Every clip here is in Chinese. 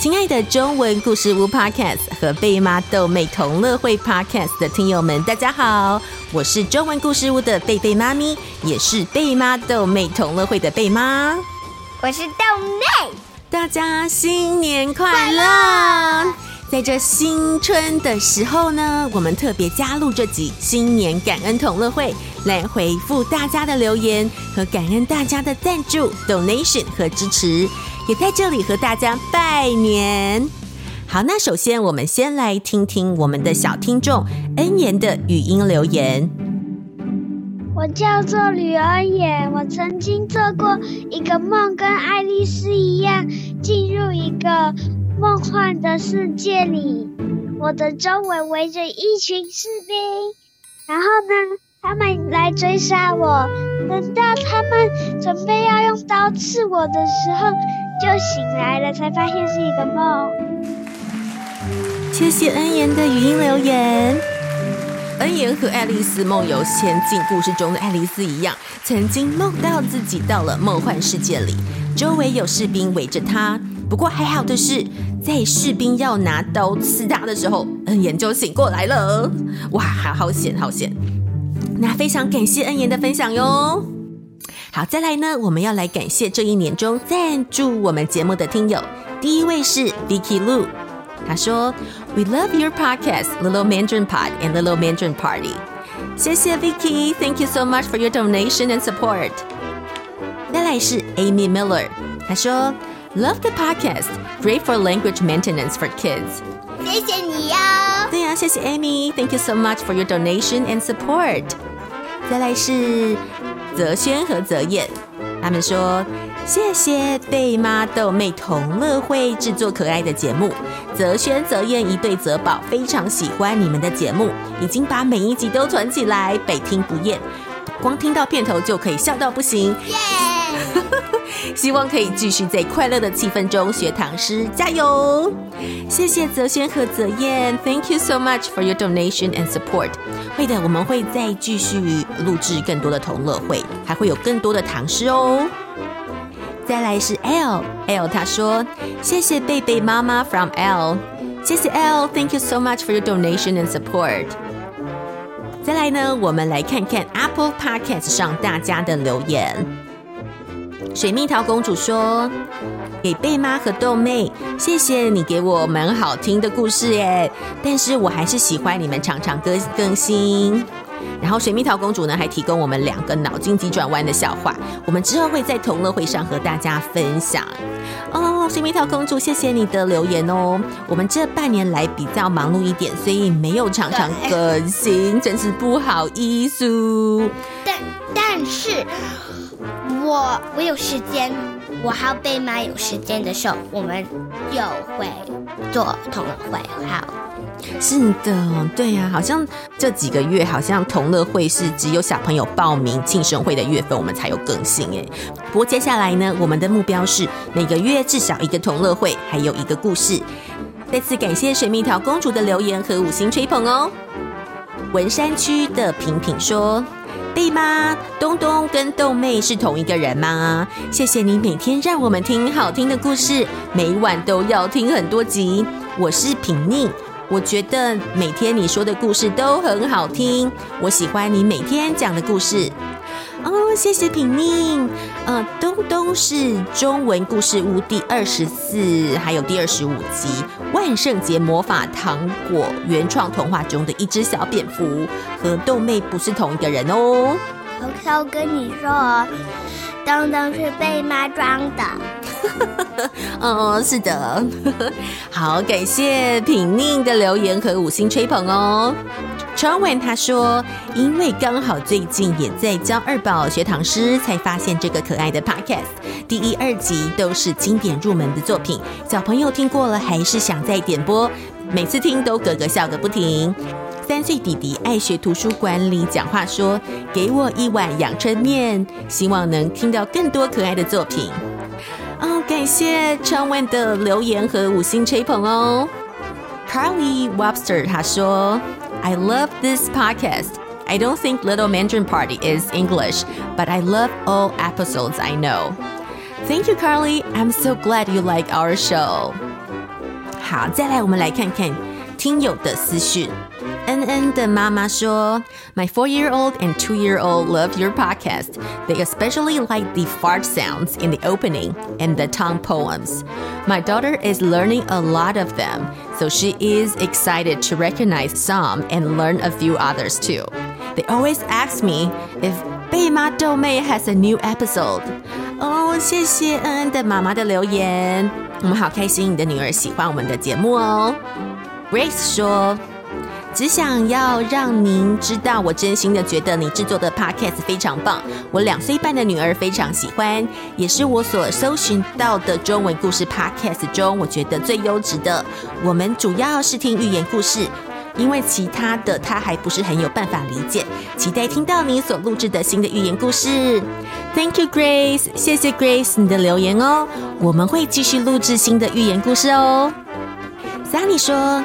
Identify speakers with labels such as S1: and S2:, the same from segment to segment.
S1: 亲爱的中文故事屋 Podcast 和贝妈豆妹同乐会 Podcast 的听友们，大家好，我是中文故事屋的贝贝妈咪，也是贝妈豆妹同乐会的贝妈。
S2: 我是豆妹，
S1: 大家新年快乐！在这新春的时候呢，我们特别加入这集新年感恩同乐会，来回复大家的留言和感恩大家的赞助 donation 和支持。也在这里和大家拜年。好，那首先我们先来听听我们的小听众恩言的语音留言。
S3: 我叫做吕恩言，我曾经做过一个梦，跟爱丽丝一样进入一个梦幻的世界里。我的周围围着一群士兵，然后呢，他们来追杀我。等到他们准备要用刀刺我的时候，就醒来了，才发现是一个梦。
S1: 谢谢恩言的语音留言。恩言和爱丽丝梦游仙境故事中的爱丽丝一样，曾经梦到自己到了梦幻世界里，周围有士兵围着她。不过还好的是，在士兵要拿刀刺她的时候，恩言就醒过来了。哇，好好险，好险！那非常感谢恩言的分享哟。好，再来呢，我们要来感谢这一年中赞助我们节目的听友。第一位是 Vicky Lu，他说：“We love your podcast, Little Mandarin Pod and Little Mandarin Party。”谢谢 Vicky，Thank you so much for your donation and support。再来是 Amy Miller，他说：“Love the podcast, great for language maintenance for kids。”
S2: 谢谢你哟。
S1: 对呀，谢谢 Amy，Thank you so much for your donation and support。再来是。 泽轩和泽燕，他们说：“谢谢贝妈豆妹同乐会制作可爱的节目。”泽轩、泽燕一对泽宝非常喜欢你们的节目，已经把每一集都存起来，百听不厌。光听到片头就可以笑到不行。耶 希望可以继续在快乐的气氛中学唐诗，加油！谢谢泽轩和泽燕，Thank you so much for your donation and support。会的，我们会再继续录制更多的同乐会，还会有更多的唐诗哦。再来是 L，L 他说：“谢谢贝贝妈妈 from L，谢谢 L，Thank you so much for your donation and support。”再来呢，我们来看看 Apple Podcast 上大家的留言。水蜜桃公主说：“给贝妈和豆妹，谢谢你给我们好听的故事耶！但是我还是喜欢你们常常更更新。然后水蜜桃公主呢，还提供我们两个脑筋急转弯的笑话，我们之后会在同乐会上和大家分享。哦，水蜜桃公主，谢谢你的留言哦。我们这半年来比较忙碌一点，所以没有常常更新，真是不好意思。
S2: 但但是。”我我有时间，我还要被妈有时间的时候，我们就会做同乐会。好，
S1: 是的，对呀、啊，好像这几个月，好像同乐会是只有小朋友报名庆生会的月份，我们才有更新哎。不过接下来呢，我们的目标是每个月至少一个同乐会，还有一个故事。再次感谢水蜜桃公主的留言和五星吹捧哦。文山区的平平说。对吗，东东跟豆妹是同一个人吗？谢谢你每天让我们听好听的故事，每晚都要听很多集。我是平宁，我觉得每天你说的故事都很好听，我喜欢你每天讲的故事。哦，谢谢品宁。呃，东东是中文故事屋第二十四还有第二十五集《万圣节魔法糖果》原创童话中的一只小蝙蝠，和豆妹不是同一个人哦。
S2: 我我跟你说，东东是被妈装的。
S1: 哦，是的。好，感谢品宁的留言和五星吹捧哦。传闻他说，因为刚好最近也在教二宝学唐诗，才发现这个可爱的 podcast。第一、二集都是经典入门的作品，小朋友听过了还是想再点播，每次听都咯咯笑个不停。三岁弟弟爱学图书馆里讲话说：“给我一碗阳春面，希望能听到更多可爱的作品。”哦，感谢传闻的留言和五星吹捧哦。Carly Webster 他说。I love this podcast. I don't think Little Mandarin Party is English, but I love all episodes I know. Thank you, Carly. I'm so glad you like our show. 好，再来我们来看看听友的私讯。恩恩的妈妈说：“My four-year-old and two-year-old love your podcast. They especially like the fart sounds in the opening and the tongue poems. My daughter is learning a lot of them, so she is excited to recognize some and learn a few others too. They always ask me if 贝妈豆妹 has a new episode. 哦，谢谢恩恩的妈妈的留言，我们好开心你的女儿喜欢我们的节目哦。Grace 说。” 只想要让您知道，我真心的觉得你制作的 podcast 非常棒。我两岁半的女儿非常喜欢，也是我所搜寻到的中文故事 podcast 中，我觉得最优质的。我们主要是听寓言故事，因为其他的她还不是很有办法理解。期待听到你所录制的新的寓言故事。Thank you, Grace，谢谢 Grace 你的留言哦。我们会继续录制新的寓言故事哦。Sunny 说。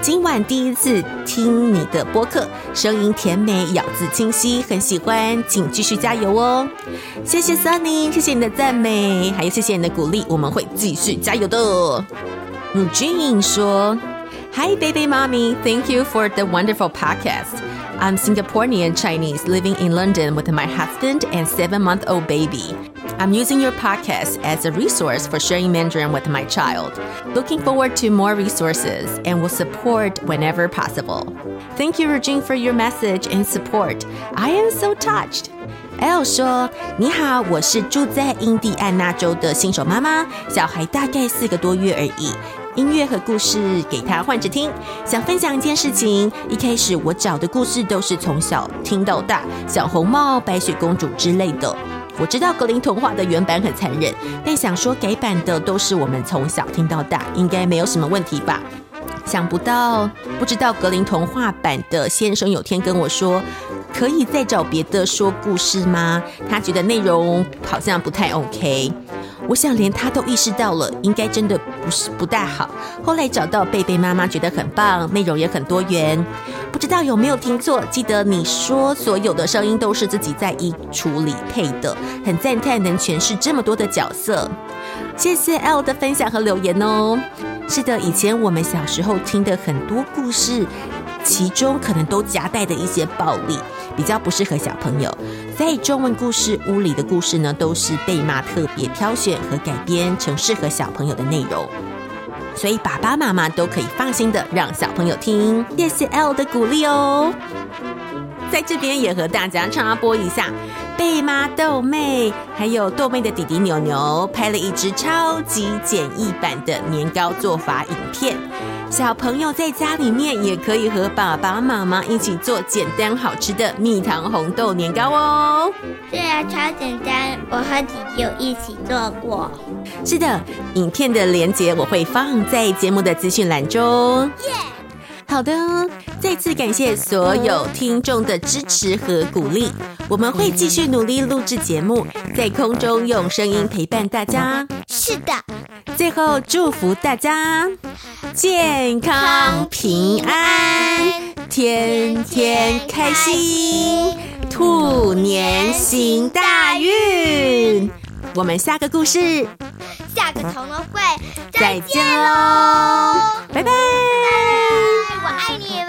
S1: 今晚第一次听你的播客，声音甜美，咬字清晰，很喜欢，请继续加油哦！谢谢 Sunny，谢谢你的赞美，还有谢谢你的鼓励，我们会继续加油的。Eugene 说：“Hi, baby mommy, thank you for the wonderful podcast. I'm Singaporean Chinese living in London with my husband and seven-month-old baby.” I'm using your podcast as a resource for sharing Mandarin with my child. Looking forward to more resources and will support whenever possible. Thank you, Regine, for your message and support. I am so touched. L 说：“你好，我是住在印第安纳州的新手妈妈，小孩大概四个多月而已。音乐和故事给他换着听。想分享一件事情，一开始我找的故事都是从小听到大，小红帽、白雪公主之类的。” 我知道格林童话的原版很残忍，但想说改版的都是我们从小听到大，应该没有什么问题吧？想不到，不知道格林童话版的先生有天跟我说，可以再找别的说故事吗？他觉得内容好像不太 OK。我想连他都意识到了，应该真的不是不大好。后来找到贝贝妈妈，觉得很棒，内容也很多元。不知道有没有听错？记得你说所有的声音都是自己在衣橱里配的，很赞叹能诠释这么多的角色。谢谢 L 的分享和留言哦。是的，以前我们小时候听的很多故事，其中可能都夹带的一些暴力。比较不适合小朋友，在中文故事屋里的故事呢，都是贝妈特别挑选和改编成适合小朋友的内容，所以爸爸妈妈都可以放心的让小朋友听。谢谢 L 的鼓励哦，在这边也和大家插播一下，贝妈豆妹还有豆妹的弟弟牛牛拍了一支超级简易版的年糕做法影片。小朋友在家里面也可以和爸爸妈妈一起做简单好吃的蜜糖红豆年糕哦。
S2: 对啊，超简单，我和弟弟有一起做过。
S1: 是的，影片的连接我会放在节目的资讯栏中。好的，再次感谢所有听众的支持和鼓励，我们会继续努力录制节目，在空中用声音陪伴大家。
S2: 是的，
S1: 最后祝福大家。健康平安，天天开心，兔年行大运。我们下个故事，
S2: 下个同乐会
S1: 再见喽，拜拜，
S2: 我爱你。